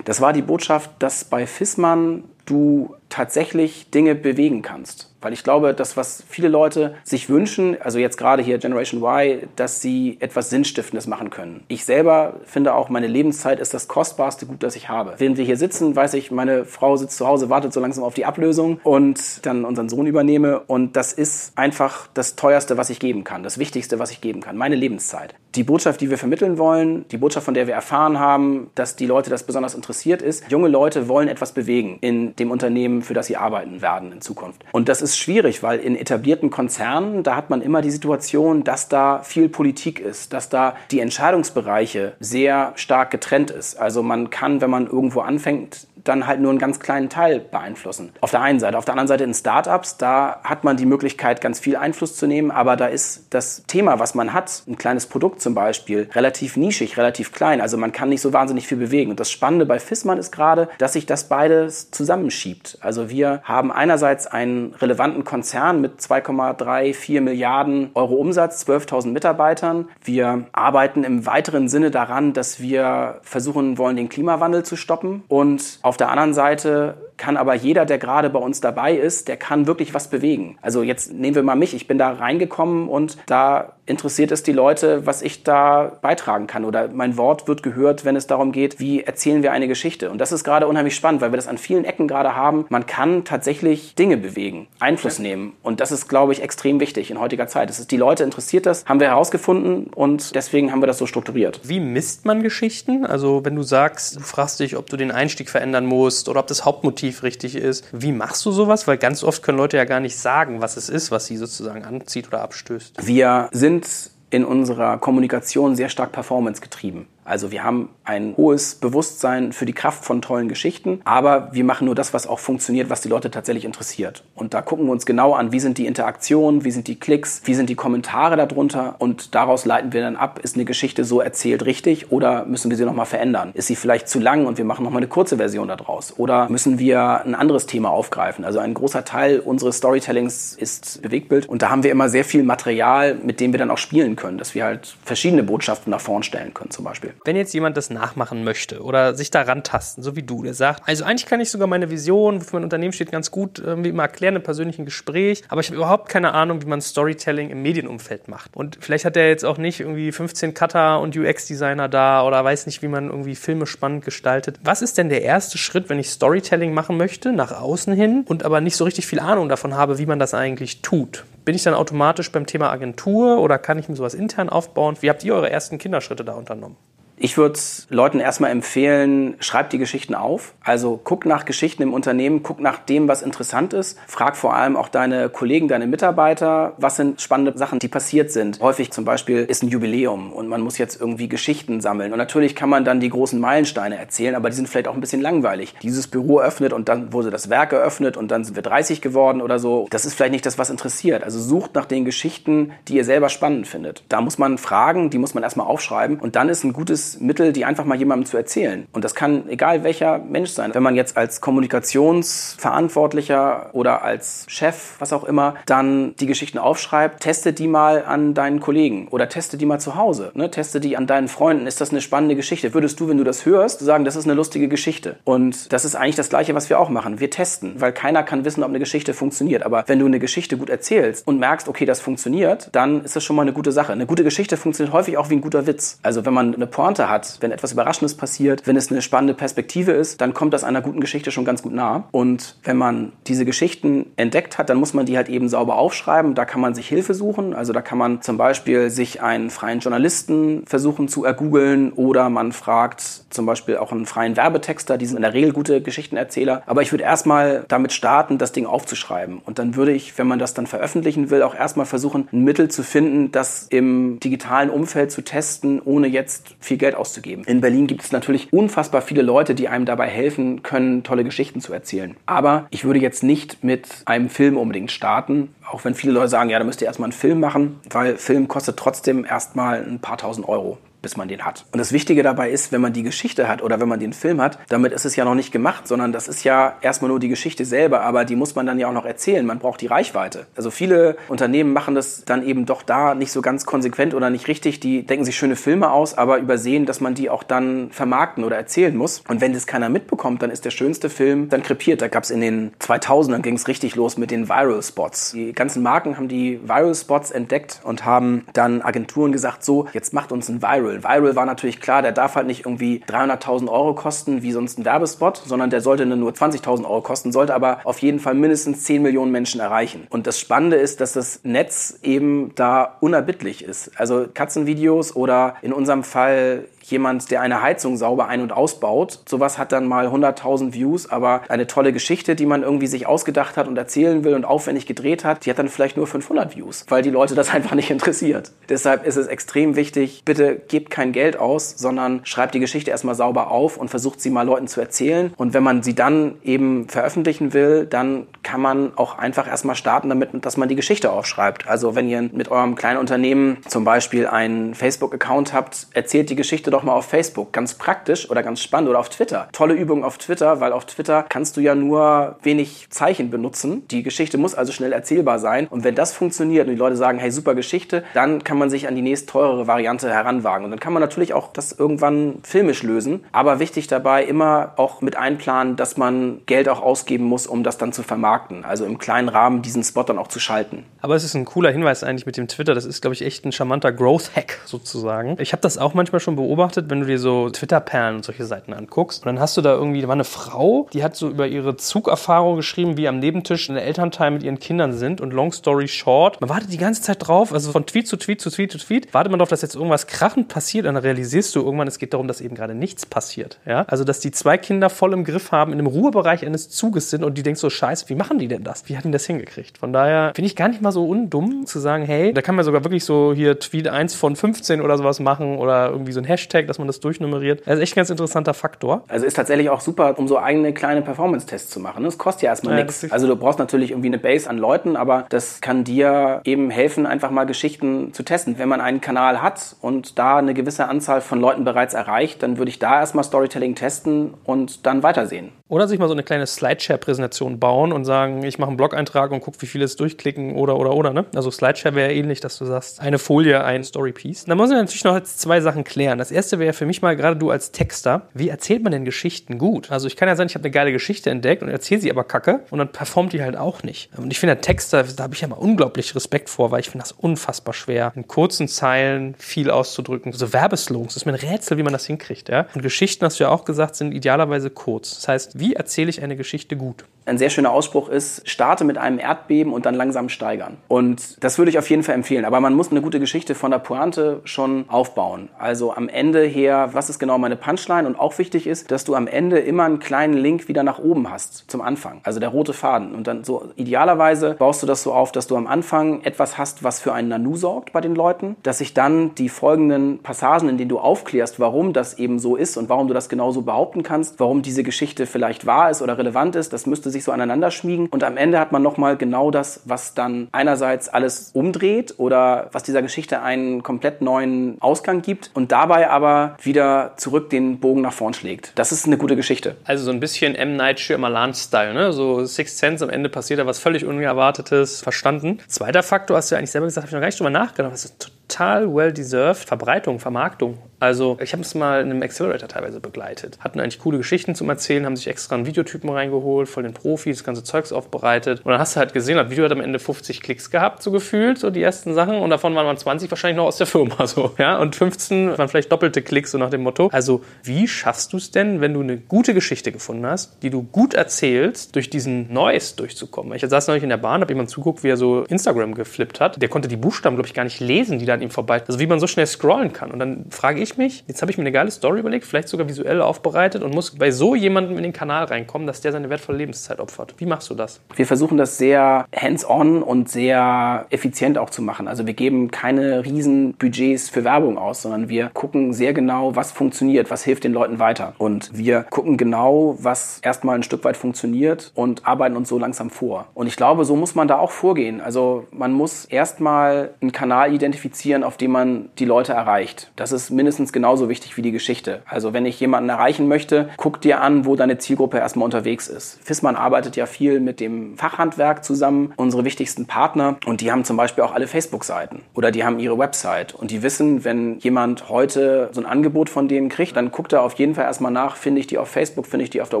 Das war die Botschaft, dass bei Fissmann du tatsächlich Dinge bewegen kannst. Weil ich glaube, das, was viele Leute sich wünschen, also jetzt gerade hier Generation Y, dass sie etwas Sinnstiftendes machen können. Ich selber finde auch, meine Lebenszeit ist das kostbarste Gut, das ich habe. Während wir hier sitzen, weiß ich, meine Frau sitzt zu Hause, wartet so langsam auf die Ablösung und dann unseren Sohn übernehme. Und das ist einfach das teuerste, was ich geben kann, das Wichtigste, was ich geben kann, meine Lebenszeit. Die Botschaft, die wir vermitteln wollen, die Botschaft, von der wir erfahren haben, dass die Leute das besonders interessiert ist, junge Leute wollen etwas bewegen in dem Unternehmen, für das sie arbeiten werden in Zukunft. Und das ist ist schwierig, weil in etablierten Konzernen, da hat man immer die Situation, dass da viel Politik ist, dass da die Entscheidungsbereiche sehr stark getrennt ist. Also man kann, wenn man irgendwo anfängt, dann halt nur einen ganz kleinen Teil beeinflussen. Auf der einen Seite. Auf der anderen Seite in Startups, da hat man die Möglichkeit, ganz viel Einfluss zu nehmen, aber da ist das Thema, was man hat, ein kleines Produkt zum Beispiel, relativ nischig, relativ klein. Also man kann nicht so wahnsinnig viel bewegen. Und das Spannende bei Fissmann ist gerade, dass sich das beides zusammenschiebt. Also wir haben einerseits einen relevanten Konzern mit 2,34 Milliarden Euro Umsatz, 12.000 Mitarbeitern. Wir arbeiten im weiteren Sinne daran, dass wir versuchen wollen, den Klimawandel zu stoppen und auf der anderen Seite kann aber jeder, der gerade bei uns dabei ist, der kann wirklich was bewegen. Also jetzt nehmen wir mal mich, ich bin da reingekommen und da interessiert es die Leute, was ich da beitragen kann oder mein Wort wird gehört, wenn es darum geht, wie erzählen wir eine Geschichte. Und das ist gerade unheimlich spannend, weil wir das an vielen Ecken gerade haben. Man kann tatsächlich Dinge bewegen, Einfluss nehmen und das ist, glaube ich, extrem wichtig in heutiger Zeit. Das ist, die Leute interessiert das, haben wir herausgefunden und deswegen haben wir das so strukturiert. Wie misst man Geschichten? Also wenn du sagst, du fragst dich, ob du den Einstieg verändern musst oder ob das Hauptmotiv Motiv richtig ist. Wie machst du sowas? Weil ganz oft können Leute ja gar nicht sagen, was es ist, was sie sozusagen anzieht oder abstößt. Wir sind in unserer Kommunikation sehr stark performance getrieben. Also wir haben ein hohes Bewusstsein für die Kraft von tollen Geschichten, aber wir machen nur das, was auch funktioniert, was die Leute tatsächlich interessiert. Und da gucken wir uns genau an, wie sind die Interaktionen, wie sind die Klicks, wie sind die Kommentare darunter und daraus leiten wir dann ab, ist eine Geschichte so erzählt richtig oder müssen wir sie nochmal verändern? Ist sie vielleicht zu lang und wir machen nochmal eine kurze Version daraus? Oder müssen wir ein anderes Thema aufgreifen? Also ein großer Teil unseres Storytellings ist Bewegtbild und da haben wir immer sehr viel Material, mit dem wir dann auch spielen können, dass wir halt verschiedene Botschaften nach vorn stellen können zum Beispiel. Wenn jetzt jemand das nachmachen möchte oder sich daran tasten, so wie du, der sagt, also eigentlich kann ich sogar meine Vision, wofür mein Unternehmen steht, ganz gut irgendwie immer erklären im persönlichen Gespräch, aber ich habe überhaupt keine Ahnung, wie man Storytelling im Medienumfeld macht. Und vielleicht hat er jetzt auch nicht irgendwie 15 Cutter und UX-Designer da oder weiß nicht, wie man irgendwie Filme spannend gestaltet. Was ist denn der erste Schritt, wenn ich Storytelling machen möchte, nach außen hin und aber nicht so richtig viel Ahnung davon habe, wie man das eigentlich tut? Bin ich dann automatisch beim Thema Agentur oder kann ich mir sowas intern aufbauen? Wie habt ihr eure ersten Kinderschritte da unternommen? Ich würde Leuten erstmal empfehlen, schreibt die Geschichten auf. Also guck nach Geschichten im Unternehmen, guck nach dem, was interessant ist. Frag vor allem auch deine Kollegen, deine Mitarbeiter, was sind spannende Sachen, die passiert sind. Häufig zum Beispiel ist ein Jubiläum und man muss jetzt irgendwie Geschichten sammeln. Und natürlich kann man dann die großen Meilensteine erzählen, aber die sind vielleicht auch ein bisschen langweilig. Dieses Büro öffnet und dann wurde das Werk eröffnet und dann sind wir 30 geworden oder so. Das ist vielleicht nicht das, was interessiert. Also sucht nach den Geschichten, die ihr selber spannend findet. Da muss man fragen, die muss man erstmal aufschreiben und dann ist ein gutes Mittel, die einfach mal jemandem zu erzählen. Und das kann egal welcher Mensch sein. Wenn man jetzt als Kommunikationsverantwortlicher oder als Chef, was auch immer, dann die Geschichten aufschreibt, teste die mal an deinen Kollegen oder teste die mal zu Hause. Ne? Teste die an deinen Freunden. Ist das eine spannende Geschichte? Würdest du, wenn du das hörst, sagen, das ist eine lustige Geschichte? Und das ist eigentlich das Gleiche, was wir auch machen. Wir testen, weil keiner kann wissen, ob eine Geschichte funktioniert. Aber wenn du eine Geschichte gut erzählst und merkst, okay, das funktioniert, dann ist das schon mal eine gute Sache. Eine gute Geschichte funktioniert häufig auch wie ein guter Witz. Also wenn man eine Pointe Pointe hat, wenn etwas Überraschendes passiert, wenn es eine spannende Perspektive ist, dann kommt das einer guten Geschichte schon ganz gut nah. Und wenn man diese Geschichten entdeckt hat, dann muss man die halt eben sauber aufschreiben. Da kann man sich Hilfe suchen. Also da kann man zum Beispiel sich einen freien Journalisten versuchen zu ergoogeln oder man fragt zum Beispiel auch einen freien Werbetexter. Die sind in der Regel gute Geschichtenerzähler. Aber ich würde erstmal damit starten, das Ding aufzuschreiben. Und dann würde ich, wenn man das dann veröffentlichen will, auch erstmal versuchen, ein Mittel zu finden, das im digitalen Umfeld zu testen, ohne jetzt viel Geld auszugeben. In Berlin gibt es natürlich unfassbar viele Leute, die einem dabei helfen können, tolle Geschichten zu erzählen. Aber ich würde jetzt nicht mit einem Film unbedingt starten, auch wenn viele Leute sagen, ja, da müsst ihr erstmal einen Film machen, weil Film kostet trotzdem erstmal ein paar tausend Euro bis man den hat. Und das Wichtige dabei ist, wenn man die Geschichte hat oder wenn man den Film hat, damit ist es ja noch nicht gemacht, sondern das ist ja erstmal nur die Geschichte selber, aber die muss man dann ja auch noch erzählen. Man braucht die Reichweite. Also viele Unternehmen machen das dann eben doch da nicht so ganz konsequent oder nicht richtig. Die denken sich schöne Filme aus, aber übersehen, dass man die auch dann vermarkten oder erzählen muss. Und wenn das keiner mitbekommt, dann ist der schönste Film dann krepiert. Da gab es in den 2000ern ging es richtig los mit den Viral Spots. Die ganzen Marken haben die Viral Spots entdeckt und haben dann Agenturen gesagt, so, jetzt macht uns ein Viral. Viral war natürlich klar, der darf halt nicht irgendwie 300.000 Euro kosten wie sonst ein Werbespot, sondern der sollte nur 20.000 Euro kosten, sollte aber auf jeden Fall mindestens 10 Millionen Menschen erreichen. Und das Spannende ist, dass das Netz eben da unerbittlich ist. Also Katzenvideos oder in unserem Fall jemand, der eine Heizung sauber ein- und ausbaut. Sowas hat dann mal 100.000 Views, aber eine tolle Geschichte, die man irgendwie sich ausgedacht hat und erzählen will und aufwendig gedreht hat, die hat dann vielleicht nur 500 Views, weil die Leute das einfach nicht interessiert. Deshalb ist es extrem wichtig, bitte gebt kein Geld aus, sondern schreibt die Geschichte erstmal sauber auf und versucht sie mal Leuten zu erzählen. Und wenn man sie dann eben veröffentlichen will, dann kann man auch einfach erstmal starten damit, dass man die Geschichte aufschreibt. Also wenn ihr mit eurem kleinen Unternehmen zum Beispiel einen Facebook-Account habt, erzählt die Geschichte doch mal auf Facebook. Ganz praktisch oder ganz spannend oder auf Twitter. Tolle Übung auf Twitter, weil auf Twitter kannst du ja nur wenig Zeichen benutzen. Die Geschichte muss also schnell erzählbar sein. Und wenn das funktioniert und die Leute sagen, hey, super Geschichte, dann kann man sich an die nächst teurere Variante heranwagen. Und dann kann man natürlich auch das irgendwann filmisch lösen. Aber wichtig dabei immer auch mit einplanen, dass man Geld auch ausgeben muss, um das dann zu vermarkten. Also im kleinen Rahmen diesen Spot dann auch zu schalten. Aber es ist ein cooler Hinweis eigentlich mit dem Twitter. Das ist, glaube ich, echt ein charmanter Growth-Hack sozusagen. Ich habe das auch manchmal schon beobachtet beobachtet, wenn du dir so Twitter-Perlen und solche Seiten anguckst. Und dann hast du da irgendwie, da war eine Frau, die hat so über ihre Zugerfahrung geschrieben, wie am Nebentisch in der Elternteil mit ihren Kindern sind. Und long story short, man wartet die ganze Zeit drauf, also von Tweet zu Tweet zu Tweet zu Tweet, wartet man darauf, dass jetzt irgendwas krachend passiert. Und dann realisierst du irgendwann, es geht darum, dass eben gerade nichts passiert. Ja? Also, dass die zwei Kinder voll im Griff haben, in einem Ruhebereich eines Zuges sind und die denkst so, scheiße, wie machen die denn das? Wie hat die das hingekriegt? Von daher finde ich gar nicht mal so undumm zu sagen, hey, da kann man sogar wirklich so hier Tweet 1 von 15 oder sowas machen oder irgendwie so ein Hashtag Hashtag, dass man das durchnummeriert. Das ist echt ein ganz interessanter Faktor. Also ist tatsächlich auch super, um so eigene kleine Performance-Tests zu machen. Das kostet ja erstmal ja, nichts. Also du brauchst natürlich irgendwie eine Base an Leuten, aber das kann dir eben helfen, einfach mal Geschichten zu testen. Wenn man einen Kanal hat und da eine gewisse Anzahl von Leuten bereits erreicht, dann würde ich da erstmal Storytelling testen und dann weitersehen. Oder sich mal so eine kleine Slideshare-Präsentation bauen und sagen, ich mache einen Blog-Eintrag und gucke, wie viele es durchklicken oder, oder, oder. Ne? Also Slideshare wäre ähnlich, dass du sagst, eine Folie, ein Story-Piece. Da muss man natürlich noch zwei Sachen klären. Das erste wäre für mich mal, gerade du als Texter, wie erzählt man denn Geschichten gut? Also ich kann ja sagen, ich habe eine geile Geschichte entdeckt und erzähle sie aber kacke und dann performt die halt auch nicht. Und ich finde, Texter, da habe ich ja mal unglaublich Respekt vor, weil ich finde das unfassbar schwer, in kurzen Zeilen viel auszudrücken. So Werbeslogans, das ist mir ein Rätsel, wie man das hinkriegt. Ja? Und Geschichten, hast du ja auch gesagt, sind idealerweise kurz. Das heißt, wie erzähle ich eine Geschichte gut? Ein sehr schöner Ausspruch ist, starte mit einem Erdbeben und dann langsam steigern. Und das würde ich auf jeden Fall empfehlen. Aber man muss eine gute Geschichte von der Pointe schon aufbauen. Also am Ende her, was ist genau meine Punchline? Und auch wichtig ist, dass du am Ende immer einen kleinen Link wieder nach oben hast zum Anfang. Also der rote Faden. Und dann so idealerweise baust du das so auf, dass du am Anfang etwas hast, was für einen Nanu sorgt bei den Leuten, dass sich dann die folgenden Passagen, in denen du aufklärst, warum das eben so ist und warum du das genauso behaupten kannst, warum diese Geschichte vielleicht wahr ist oder relevant ist, das müsste sich so aneinander schmiegen. Und am Ende hat man nochmal genau das, was dann einerseits alles umdreht oder was dieser Geschichte einen komplett neuen Ausgang gibt und dabei aber wieder zurück den Bogen nach vorn schlägt. Das ist eine gute Geschichte. Also so ein bisschen M. Night Shyamalan-Style, ne? So Sixth Sense, am Ende passiert da was völlig Unerwartetes, verstanden. Zweiter Faktor, hast du ja eigentlich selber gesagt, habe ich noch gar nicht drüber nachgedacht. Das ist total well-deserved Verbreitung, Vermarktung. Also ich habe es mal in einem Accelerator teilweise begleitet. Hatten eigentlich coole Geschichten zum Erzählen, haben sich extra einen Videotypen reingeholt, voll den Profis, das ganze Zeugs aufbereitet. Und dann hast du halt gesehen, das Video hat am Ende 50 Klicks gehabt, so gefühlt, so die ersten Sachen. Und davon waren 20 wahrscheinlich noch aus der Firma. So, ja? Und 15 waren vielleicht doppelte Klicks, so nach dem Motto. Also wie schaffst du es denn, wenn du eine gute Geschichte gefunden hast, die du gut erzählst, durch diesen Noise durchzukommen? Ich saß neulich in der Bahn, habe jemand zuguckt, wie er so Instagram geflippt hat. Der konnte die Buchstaben, glaube ich, gar nicht lesen, die da an ihm vorbei. Also wie man so schnell scrollen kann. Und dann frage ich mich, jetzt habe ich mir eine geile Story überlegt, vielleicht sogar visuell aufbereitet und muss bei so jemandem in den Kanal reinkommen, dass der seine wertvolle Lebenszeit opfert. Wie machst du das? Wir versuchen das sehr hands-on und sehr effizient auch zu machen. Also wir geben keine riesen Budgets für Werbung aus, sondern wir gucken sehr genau, was funktioniert, was hilft den Leuten weiter. Und wir gucken genau, was erstmal ein Stück weit funktioniert und arbeiten uns so langsam vor. Und ich glaube, so muss man da auch vorgehen. Also man muss erstmal einen Kanal identifizieren, basieren, auf dem man die Leute erreicht. Das ist mindestens genauso wichtig wie die Geschichte. Also wenn ich jemanden erreichen möchte, guck dir an, wo deine Zielgruppe erstmal unterwegs ist. Fissmann arbeitet ja viel mit dem Fachhandwerk zusammen, unsere wichtigsten Partner. Und die haben zum Beispiel auch alle Facebook-Seiten oder die haben ihre Website. Und die wissen, wenn jemand heute so ein Angebot von denen kriegt, dann guckt er auf jeden Fall erstmal nach, finde ich die auf Facebook, finde ich die auf der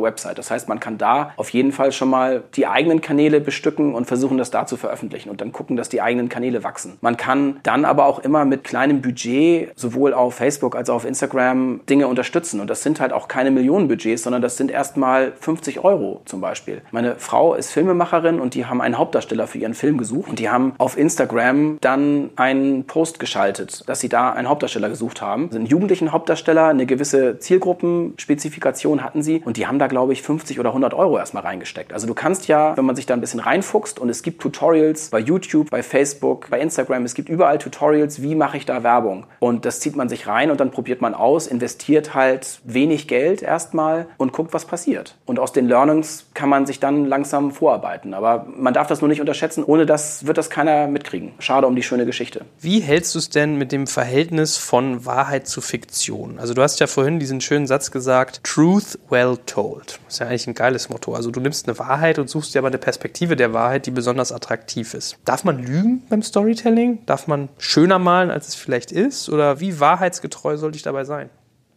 Website. Das heißt, man kann da auf jeden Fall schon mal die eigenen Kanäle bestücken und versuchen, das da zu veröffentlichen und dann gucken, dass die eigenen Kanäle wachsen. Man kann dann aber auch immer mit kleinem Budget sowohl auf Facebook als auch auf Instagram Dinge unterstützen. Und das sind halt auch keine Millionenbudgets, sondern das sind erstmal 50 Euro zum Beispiel. Meine Frau ist Filmemacherin und die haben einen Hauptdarsteller für ihren Film gesucht und die haben auf Instagram dann einen Post geschaltet, dass sie da einen Hauptdarsteller gesucht haben. Also einen jugendlichen Hauptdarsteller, eine gewisse Zielgruppenspezifikation hatten sie und die haben da, glaube ich, 50 oder 100 Euro erstmal reingesteckt. Also du kannst ja, wenn man sich da ein bisschen reinfuchst und es gibt Tutorials bei YouTube, bei Facebook, bei Instagram, es gibt überall Tutorials, wie mache ich da Werbung. Und das zieht man sich rein und dann probiert man aus, investiert halt wenig Geld erstmal und guckt, was passiert. Und aus den Learnings kann man sich dann langsam vorarbeiten. Aber man darf das nur nicht unterschätzen, ohne das wird das keiner mitkriegen. Schade um die schöne Geschichte. Wie hältst du es denn mit dem Verhältnis von Wahrheit zu Fiktion? Also du hast ja vorhin diesen schönen Satz gesagt, Truth well told. Das ist ja eigentlich ein geiles Motto. Also du nimmst eine Wahrheit und suchst dir aber eine Perspektive der Wahrheit, die besonders attraktiv ist. Darf man lügen beim Storytelling? Darf man schöner malen, als es vielleicht ist? Oder wie wahrheitsgetreu sollte ich dabei sein?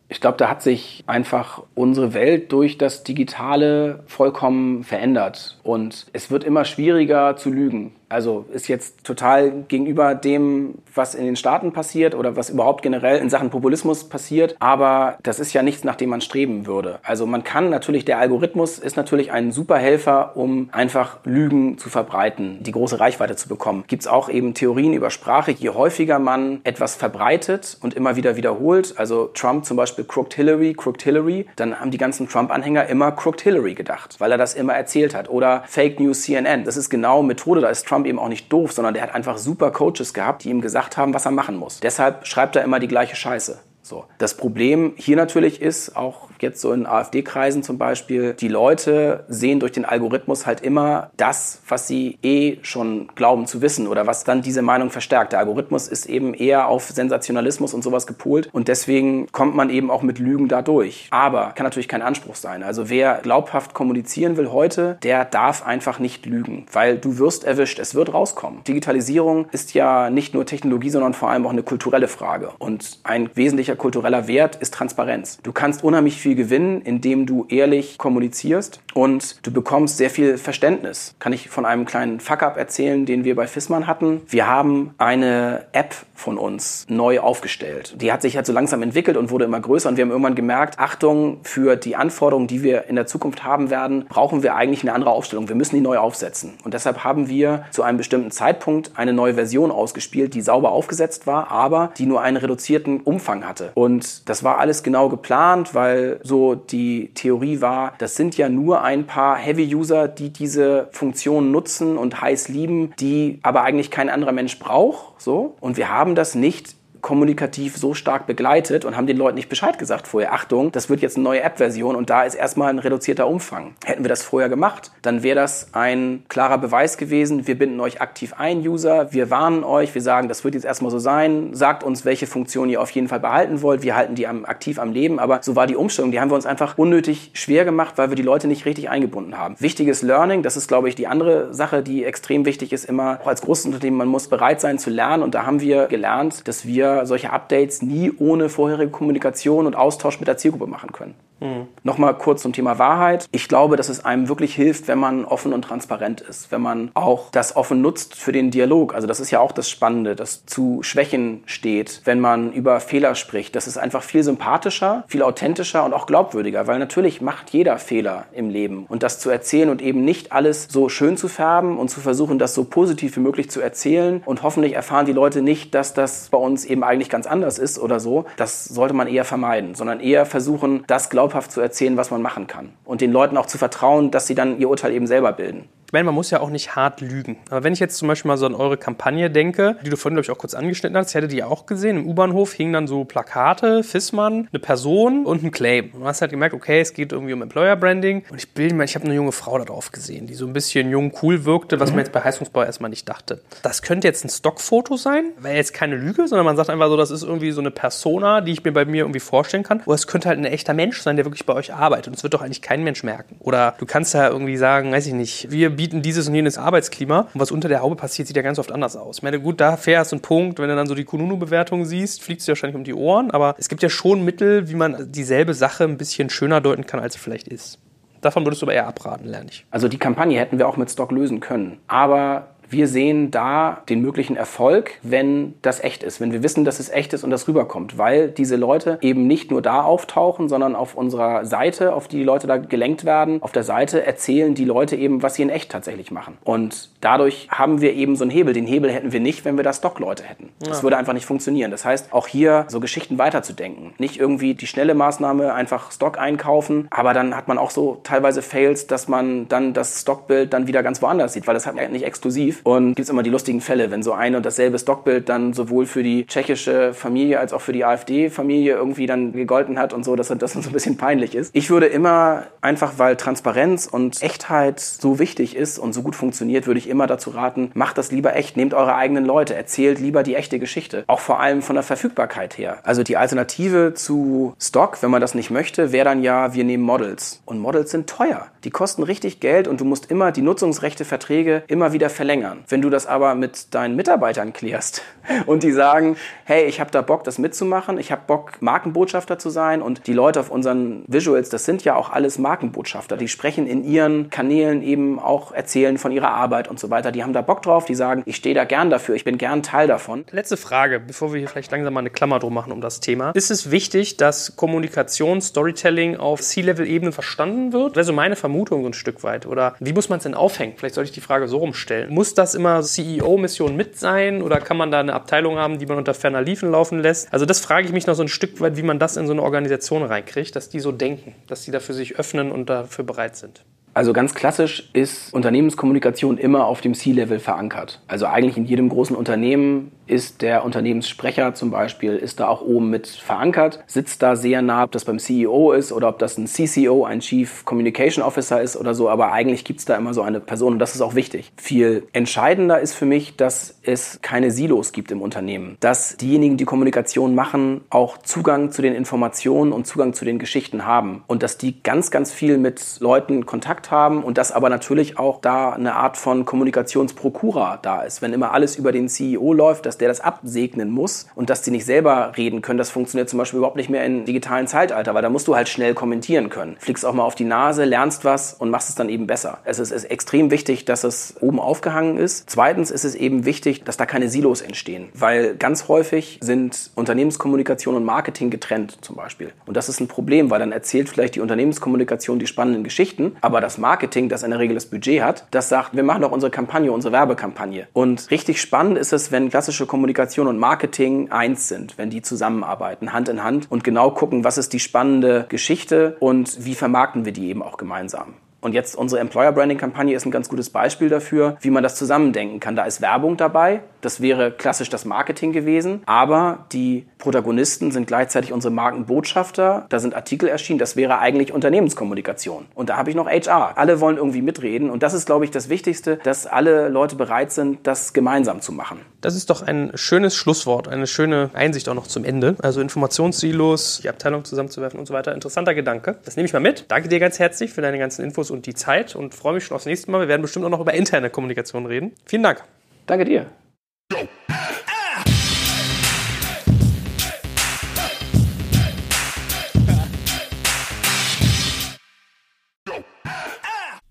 Ich glaube, da hat sich einfach unsere Welt durch das Digitale vollkommen verändert. Und es wird immer schwieriger zu lügen. Also ist jetzt total gegenüber dem, was in den Staaten passiert oder was überhaupt generell in Sachen Populismus passiert. Aber das ist ja nichts, nach dem man streben würde. Also man kann natürlich, der Algorithmus ist natürlich ein super Helfer, um einfach Lügen zu verbreiten, die große Reichweite zu bekommen. Gibt es auch eben Theorien über Sprache. Je häufiger man etwas verbreitet und immer wieder wiederholt, also Trump zum Beispiel Crooked Hillary, Crooked Hillary, dann haben die ganzen Trump-Anhänger immer Crooked Hillary gedacht, weil er das immer erzählt hat. Oder Fake News CNN. Das ist genau Methode, da ist Trump Trump eben auch nicht doof, sondern der hat einfach super Coaches gehabt, die ihm gesagt haben, was er machen muss. Deshalb schreibt er immer die gleiche Scheiße. So. Das Problem hier natürlich ist, auch jetzt so in AfD-Kreisen zum Beispiel, die Leute sehen durch den Algorithmus halt immer das, was sie eh schon glauben zu wissen oder was dann diese Meinung verstärkt. Der Algorithmus ist eben eher auf Sensationalismus und sowas gepolt und deswegen kommt man eben auch mit Lügen da durch. Aber kann natürlich kein Anspruch sein. Also wer glaubhaft kommunizieren will heute, der darf einfach nicht lügen, weil du wirst erwischt, es wird rauskommen. Digitalisierung ist ja nicht nur Technologie, sondern vor allem auch eine kulturelle Frage und ein wesentlicher kultureller Wert ist Transparenz. Du kannst unheimlich viel gewinnen, indem du ehrlich kommunizierst und du bekommst sehr viel Verständnis. Kann ich von einem kleinen Fuck-up erzählen, den wir bei Fissmann hatten? Wir haben eine App von uns neu aufgestellt. Die hat sich halt so langsam entwickelt und wurde immer größer und wir haben irgendwann gemerkt, Achtung, für die Anforderungen, die wir in der Zukunft haben werden, brauchen wir eigentlich eine andere Aufstellung. Wir müssen die neu aufsetzen. Und deshalb haben wir zu einem bestimmten Zeitpunkt eine neue Version ausgespielt, die sauber aufgesetzt war, aber die nur einen reduzierten Umfang hatte. Und das war alles genau geplant, weil so die Theorie war, das sind ja nur ein paar Heavy-User, die diese Funktion nutzen und heiß lieben, die aber eigentlich kein anderer Mensch braucht. So. Und wir haben das nicht kommunikativ so stark begleitet und haben den Leuten nicht Bescheid gesagt vorher. Achtung, das wird jetzt eine neue App-Version und da ist erstmal ein reduzierter Umfang. Hätten wir das vorher gemacht, dann wäre das ein klarer Beweis gewesen. Wir binden euch aktiv ein, User. Wir warnen euch. Wir sagen, das wird jetzt erstmal so sein. Sagt uns, welche Funktion ihr auf jeden Fall behalten wollt. Wir halten die am, aktiv am Leben. Aber so war die Umstellung. Die haben wir uns einfach unnötig schwer gemacht, weil wir die Leute nicht richtig eingebunden haben. Wichtiges Learning, das ist, glaube ich, die andere Sache, die extrem wichtig ist, immer auch als großes Unternehmen, man muss bereit sein zu lernen. Und da haben wir gelernt, dass wir solche Updates nie ohne vorherige Kommunikation und Austausch mit der Zielgruppe machen können. Mhm. Nochmal kurz zum Thema Wahrheit. Ich glaube, dass es einem wirklich hilft, wenn man offen und transparent ist, wenn man auch das offen nutzt für den Dialog. Also das ist ja auch das Spannende, dass zu Schwächen steht, wenn man über Fehler spricht. Das ist einfach viel sympathischer, viel authentischer und auch glaubwürdiger, weil natürlich macht jeder Fehler im Leben. Und das zu erzählen und eben nicht alles so schön zu färben und zu versuchen, das so positiv wie möglich zu erzählen und hoffentlich erfahren die Leute nicht, dass das bei uns eben eigentlich ganz anders ist oder so. Das sollte man eher vermeiden, sondern eher versuchen, das glaubhaft glaubhaft zu erzählen, was man machen kann. Und den Leuten auch zu vertrauen, dass sie dann ihr Urteil eben selber bilden. Ich meine, man muss ja auch nicht hart lügen. Aber wenn ich jetzt zum Beispiel mal so an eure Kampagne denke, die du vorhin, glaube ich, auch kurz angeschnitten hast, ich hätte die auch gesehen. Im U-Bahnhof hingen dann so Plakate, Fissmann, eine Person und ein Claim. Und du hast halt gemerkt, okay, es geht irgendwie um Employer Branding. Und ich bilde mir, ich habe eine junge Frau da drauf gesehen, die so ein bisschen jung, cool wirkte, was man jetzt bei Heizungsbau erstmal nicht dachte. Das könnte jetzt ein Stockfoto sein, wäre jetzt keine Lüge, sondern man sagt einfach so, das ist irgendwie so eine Persona, die ich mir bei mir irgendwie vorstellen kann. Oder es könnte halt ein echter Mensch sein, der wirklich bei euch arbeitet. Und es wird doch eigentlich kein Mensch merken. Oder du kannst ja irgendwie sagen, weiß ich nicht, wir bieten dieses und jenes Arbeitsklima und was unter der Haube passiert, sieht ja ganz oft anders aus. Ich meine, gut, da fährst du einen Punkt, wenn du dann so die Kununu-Bewertung siehst, fliegt es dir wahrscheinlich um die Ohren, aber es gibt ja schon Mittel, wie man dieselbe Sache ein bisschen schöner deuten kann, als sie vielleicht ist. Davon würdest du aber eher abraten, lerne ich. Also die Kampagne hätten wir auch mit Stock lösen können. Aber wir sehen da den möglichen Erfolg, wenn das echt ist, wenn wir wissen, dass es echt ist und das rüberkommt, weil diese Leute eben nicht nur da auftauchen, sondern auf unserer Seite, auf die die Leute da gelenkt werden, auf der Seite erzählen die Leute eben, was sie in echt tatsächlich machen. Und dadurch haben wir eben so einen Hebel. Den Hebel hätten wir nicht, wenn wir da Stock-Leute hätten. Ja. Das würde einfach nicht funktionieren. Das heißt, auch hier so Geschichten weiterzudenken. Nicht irgendwie die schnelle Maßnahme einfach Stock einkaufen, aber dann hat man auch so teilweise Fails, dass man dann das Stockbild dann wieder ganz woanders sieht, weil das hat man nicht exklusiv und gibt es immer die lustigen Fälle, wenn so ein und dasselbe Stockbild dann sowohl für die tschechische Familie als auch für die AfD-Familie irgendwie dann gegolten hat und so, dass das so ein bisschen peinlich ist. Ich würde immer einfach, weil Transparenz und Echtheit so wichtig ist und so gut funktioniert, würde ich immer dazu raten, macht das lieber echt, nehmt eure eigenen Leute, erzählt lieber die echte Geschichte. Auch vor allem von der Verfügbarkeit her. Also die Alternative zu Stock, wenn man das nicht möchte, wäre dann ja, wir nehmen Models. Und Models sind teuer. Die kosten richtig Geld und du musst immer die Nutzungsrechte Verträge immer wieder verlängern ändern. Wenn du das aber mit deinen Mitarbeitern klärst und die sagen, hey, ich habe da Bock, das mitzumachen, ich habe Bock, Markenbotschafter zu sein und die Leute auf unseren Visuals, das sind ja auch alles Markenbotschafter, die sprechen in ihren Kanälen eben auch, erzählen von ihrer Arbeit und so weiter. Die haben da Bock drauf, die sagen, ich stehe da gern dafür, ich bin gern Teil davon. Letzte Frage, bevor wir hier vielleicht langsam mal eine Klammer drum machen um das Thema. Ist es wichtig, dass Kommunikation, Storytelling auf C-Level-Ebene verstanden wird? Das wäre so meine Vermutung so ein Stück weit. Oder wie muss man es denn aufhängen? Vielleicht sollte ich die Frage so rumstellen. Muss das immer CEO-Mission mit sein oder kann man da eine Abteilung haben, die man unter ferner Liefen laufen lässt? Also das frage ich mich noch so ein Stück weit, wie man das in so eine Organisation reinkriegt, dass die so denken, dass die dafür sich öffnen und dafür bereit sind. Also ganz klassisch ist Unternehmenskommunikation immer auf dem C-Level verankert. Also eigentlich in jedem großen Unternehmen ist der Unternehmenssprecher zum Beispiel, ist da auch oben mit verankert, sitzt da sehr nah, ob das beim CEO ist oder ob das ein CCO, ein Chief Communication Officer ist oder so, aber eigentlich gibt es da immer so eine Person und das ist auch wichtig. Viel entscheidender ist für mich, dass es keine Silos gibt im Unternehmen, dass diejenigen, die Kommunikation machen, auch Zugang zu den Informationen und Zugang zu den Geschichten haben und dass die ganz, ganz viel mit Leuten Kontakt haben und dass aber natürlich auch da eine Art von Kommunikationsprokura da ist. Wenn immer alles über den CEO läuft, dass der das absegnen muss und dass die nicht selber reden können, das funktioniert zum Beispiel überhaupt nicht mehr im digitalen Zeitalter, weil da musst du halt schnell kommentieren können. Fliegst auch mal auf die Nase, lernst was und machst es dann eben besser. Es ist, ist extrem wichtig, dass es oben aufgehangen ist. Zweitens ist es eben wichtig, dass da keine Silos entstehen, weil ganz häufig sind Unternehmenskommunikation und Marketing getrennt zum Beispiel. Und das ist ein Problem, weil dann erzählt vielleicht die Unternehmenskommunikation die spannenden Geschichten, aber das Marketing, das in der Regel das Budget hat, das sagt, wir machen doch unsere Kampagne, unsere Werbekampagne. Und richtig spannend ist es, wenn klassische strategische Kommunikation und Marketing eins sind, wenn die zusammenarbeiten, Hand in Hand und genau gucken, was ist die spannende Geschichte und wie vermarkten wir die eben auch gemeinsam. Und jetzt unsere Employer Branding Kampagne ist ein ganz gutes Beispiel dafür, wie man das zusammendenken kann. Da ist Werbung dabei. Das wäre klassisch das Marketing gewesen. Aber die Protagonisten sind gleichzeitig unsere Markenbotschafter. Da sind Artikel erschienen. Das wäre eigentlich Unternehmenskommunikation. Und da habe ich noch HR. Alle wollen irgendwie mitreden. Und das ist, glaube ich, das Wichtigste, dass alle Leute bereit sind, das gemeinsam zu machen. Das ist doch ein schönes Schlusswort, eine schöne Einsicht auch noch zum Ende. Also Informationssilos, die Abteilung zusammenzuwerfen und so weiter. Interessanter Gedanke. Das nehme ich mal mit. Danke dir ganz herzlich für deine ganzen Infos und die Zeit und freue mich schon aufs nächste Mal. Wir werden bestimmt auch noch über interne Kommunikation reden. Vielen Dank. Danke dir.